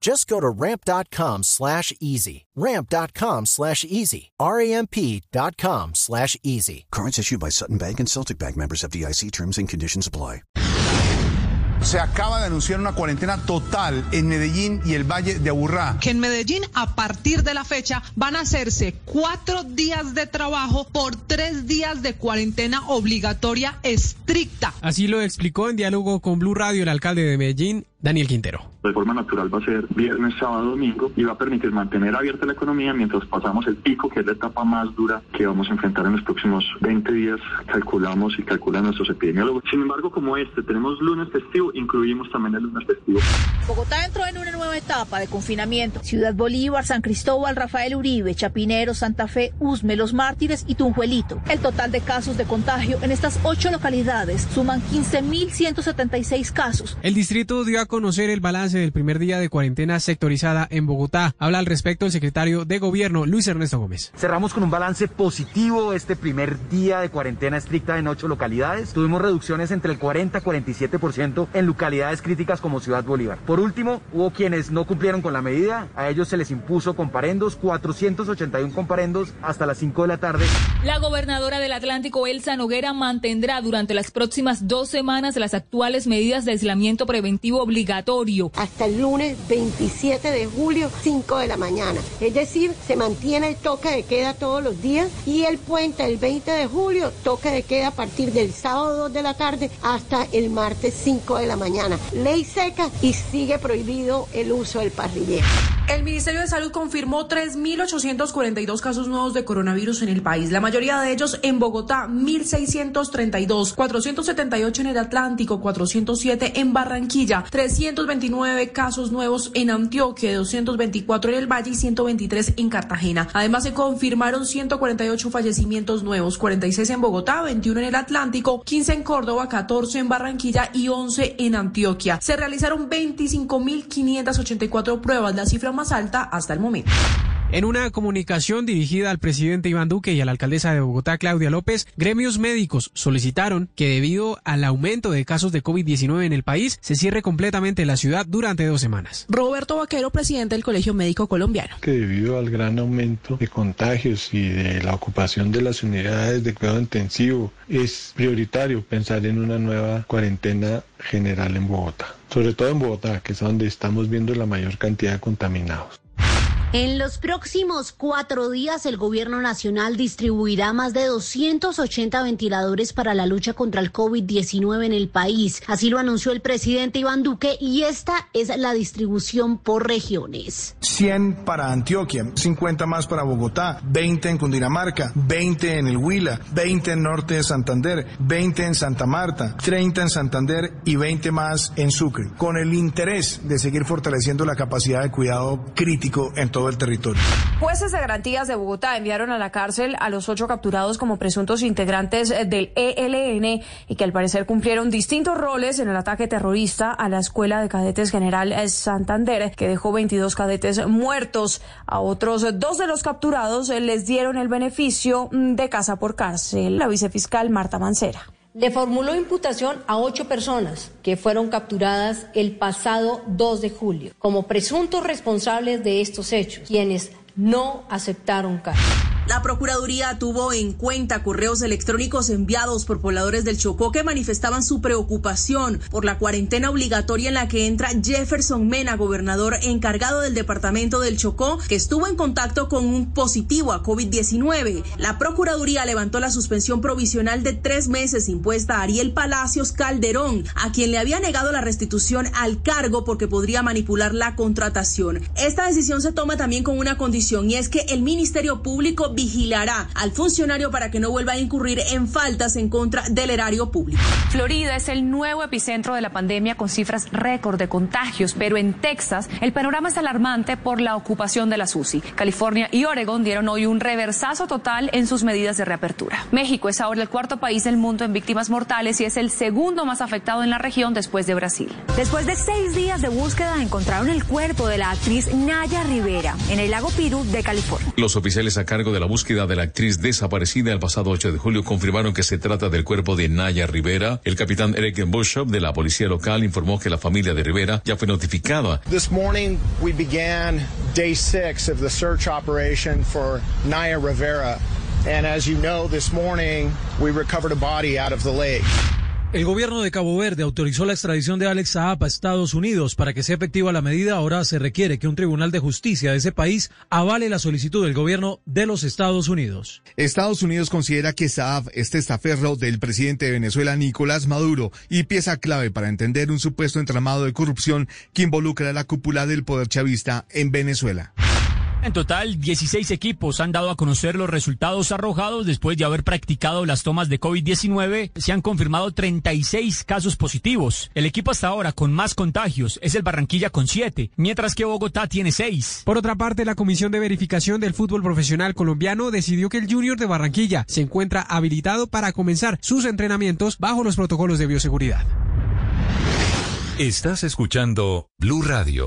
Just go to ramp.com slash easy. Ramp.com slash easy. R-A-M-P.com slash easy. Cards issued by Sutton Bank and Celtic Bank members of DIC terms and conditions apply. Se acaba de anunciar una cuarentena total en Medellín y el Valle de Aburrá. Que en Medellín, a partir de la fecha, van a hacerse cuatro días de trabajo por tres días de cuarentena obligatoria estricta. Así lo explicó en diálogo con Blue Radio el alcalde de Medellín, Daniel Quintero. De forma natural va a ser viernes, sábado, domingo y va a permitir mantener abierta la economía mientras pasamos el pico, que es la etapa más dura que vamos a enfrentar en los próximos 20 días, calculamos y calculan nuestros epidemiólogos. Sin embargo, como este, tenemos lunes festivo, incluimos también el lunes festivo. Bogotá entró en una nueva etapa de confinamiento. Ciudad Bolívar, San Cristóbal, Rafael Uribe, Chapinero, Santa Fe, Usme, Los Mártires y Tunjuelito. El total de casos de contagio en estas ocho localidades suman 15.176 casos. El distrito dio a conocer el balance del primer día de cuarentena sectorizada en Bogotá. Habla al respecto el secretario de Gobierno, Luis Ernesto Gómez. Cerramos con un balance positivo este primer día de cuarentena estricta en ocho localidades. Tuvimos reducciones entre el 40 y 47% en localidades críticas como Ciudad Bolívar. Por último, hubo quienes no cumplieron con la medida. A ellos se les impuso comparendos, 481 comparendos hasta las 5 de la tarde. La gobernadora del Atlántico, Elsa Noguera, mantendrá durante las próximas dos semanas las actuales medidas de aislamiento preventivo obligatorio. Hasta el lunes 27 de julio, 5 de la mañana. Es decir, se mantiene el toque de queda todos los días y el puente el 20 de julio, toque de queda a partir del sábado 2 de la tarde hasta el martes 5 de la mañana. Ley seca y sigue prohibido el uso del parrillero. El Ministerio de Salud confirmó 3.842 casos nuevos de coronavirus en el país, la mayoría de ellos en Bogotá, 1.632, 478 en el Atlántico, 407 en Barranquilla, 329 casos nuevos en Antioquia, 224 en el Valle y 123 en Cartagena. Además, se confirmaron 148 fallecimientos nuevos, 46 en Bogotá, 21 en el Atlántico, 15 en Córdoba, 14 en Barranquilla y 11 en Antioquia. Se realizaron 25.584 pruebas, la cifra más alta hasta el momento. En una comunicación dirigida al presidente Iván Duque y a la alcaldesa de Bogotá, Claudia López, gremios médicos solicitaron que debido al aumento de casos de COVID-19 en el país, se cierre completamente la ciudad durante dos semanas. Roberto Vaquero, presidente del Colegio Médico Colombiano. Que debido al gran aumento de contagios y de la ocupación de las unidades de cuidado intensivo, es prioritario pensar en una nueva cuarentena general en Bogotá. Sobre todo en Bogotá, que es donde estamos viendo la mayor cantidad de contaminados. En los próximos cuatro días, el gobierno nacional distribuirá más de 280 ventiladores para la lucha contra el COVID-19 en el país. Así lo anunció el presidente Iván Duque y esta es la distribución por regiones. 100 para Antioquia, 50 más para Bogotá, 20 en Cundinamarca, 20 en el Huila, 20 en Norte de Santander, 20 en Santa Marta, 30 en Santander y 20 más en Sucre, con el interés de seguir fortaleciendo la capacidad de cuidado crítico en todo Jueces de garantías de Bogotá enviaron a la cárcel a los ocho capturados como presuntos integrantes del ELN y que al parecer cumplieron distintos roles en el ataque terrorista a la Escuela de Cadetes General Santander, que dejó 22 cadetes muertos. A otros dos de los capturados les dieron el beneficio de casa por cárcel. La vicefiscal Marta Mancera le formuló imputación a ocho personas que fueron capturadas el pasado 2 de julio como presuntos responsables de estos hechos, quienes no aceptaron cargo. La Procuraduría tuvo en cuenta correos electrónicos enviados por pobladores del Chocó que manifestaban su preocupación por la cuarentena obligatoria en la que entra Jefferson Mena, gobernador encargado del departamento del Chocó, que estuvo en contacto con un positivo a COVID-19. La Procuraduría levantó la suspensión provisional de tres meses impuesta a Ariel Palacios Calderón, a quien le había negado la restitución al cargo porque podría manipular la contratación. Esta decisión se toma también con una condición y es que el Ministerio Público vigilará al funcionario para que no vuelva a incurrir en faltas en contra del erario público. Florida es el nuevo epicentro de la pandemia con cifras récord de contagios, pero en Texas el panorama es alarmante por la ocupación de la UCI. California y Oregon dieron hoy un reversazo total en sus medidas de reapertura. México es ahora el cuarto país del mundo en víctimas mortales y es el segundo más afectado en la región después de Brasil. Después de seis días de búsqueda encontraron el cuerpo de la actriz Naya Rivera en el lago Piru de California. Los oficiales a cargo de la búsqueda de la actriz desaparecida el pasado 8 de julio confirmaron que se trata del cuerpo de Naya Rivera. El capitán Eric Bushop de la policía local informó que la familia de Rivera ya fue notificada. This morning we began day six of the search operation for Naya Rivera. And as you know, this morning we recovered a body out of the lake. El gobierno de Cabo Verde autorizó la extradición de Alex Saab a Estados Unidos. Para que sea efectiva la medida, ahora se requiere que un tribunal de justicia de ese país avale la solicitud del gobierno de los Estados Unidos. Estados Unidos considera que Saab es testaferro del presidente de Venezuela, Nicolás Maduro, y pieza clave para entender un supuesto entramado de corrupción que involucra a la cúpula del poder chavista en Venezuela. En total, 16 equipos han dado a conocer los resultados arrojados después de haber practicado las tomas de COVID-19. Se han confirmado 36 casos positivos. El equipo hasta ahora con más contagios es el Barranquilla con 7, mientras que Bogotá tiene 6. Por otra parte, la Comisión de Verificación del Fútbol Profesional Colombiano decidió que el Junior de Barranquilla se encuentra habilitado para comenzar sus entrenamientos bajo los protocolos de bioseguridad. Estás escuchando Blue Radio.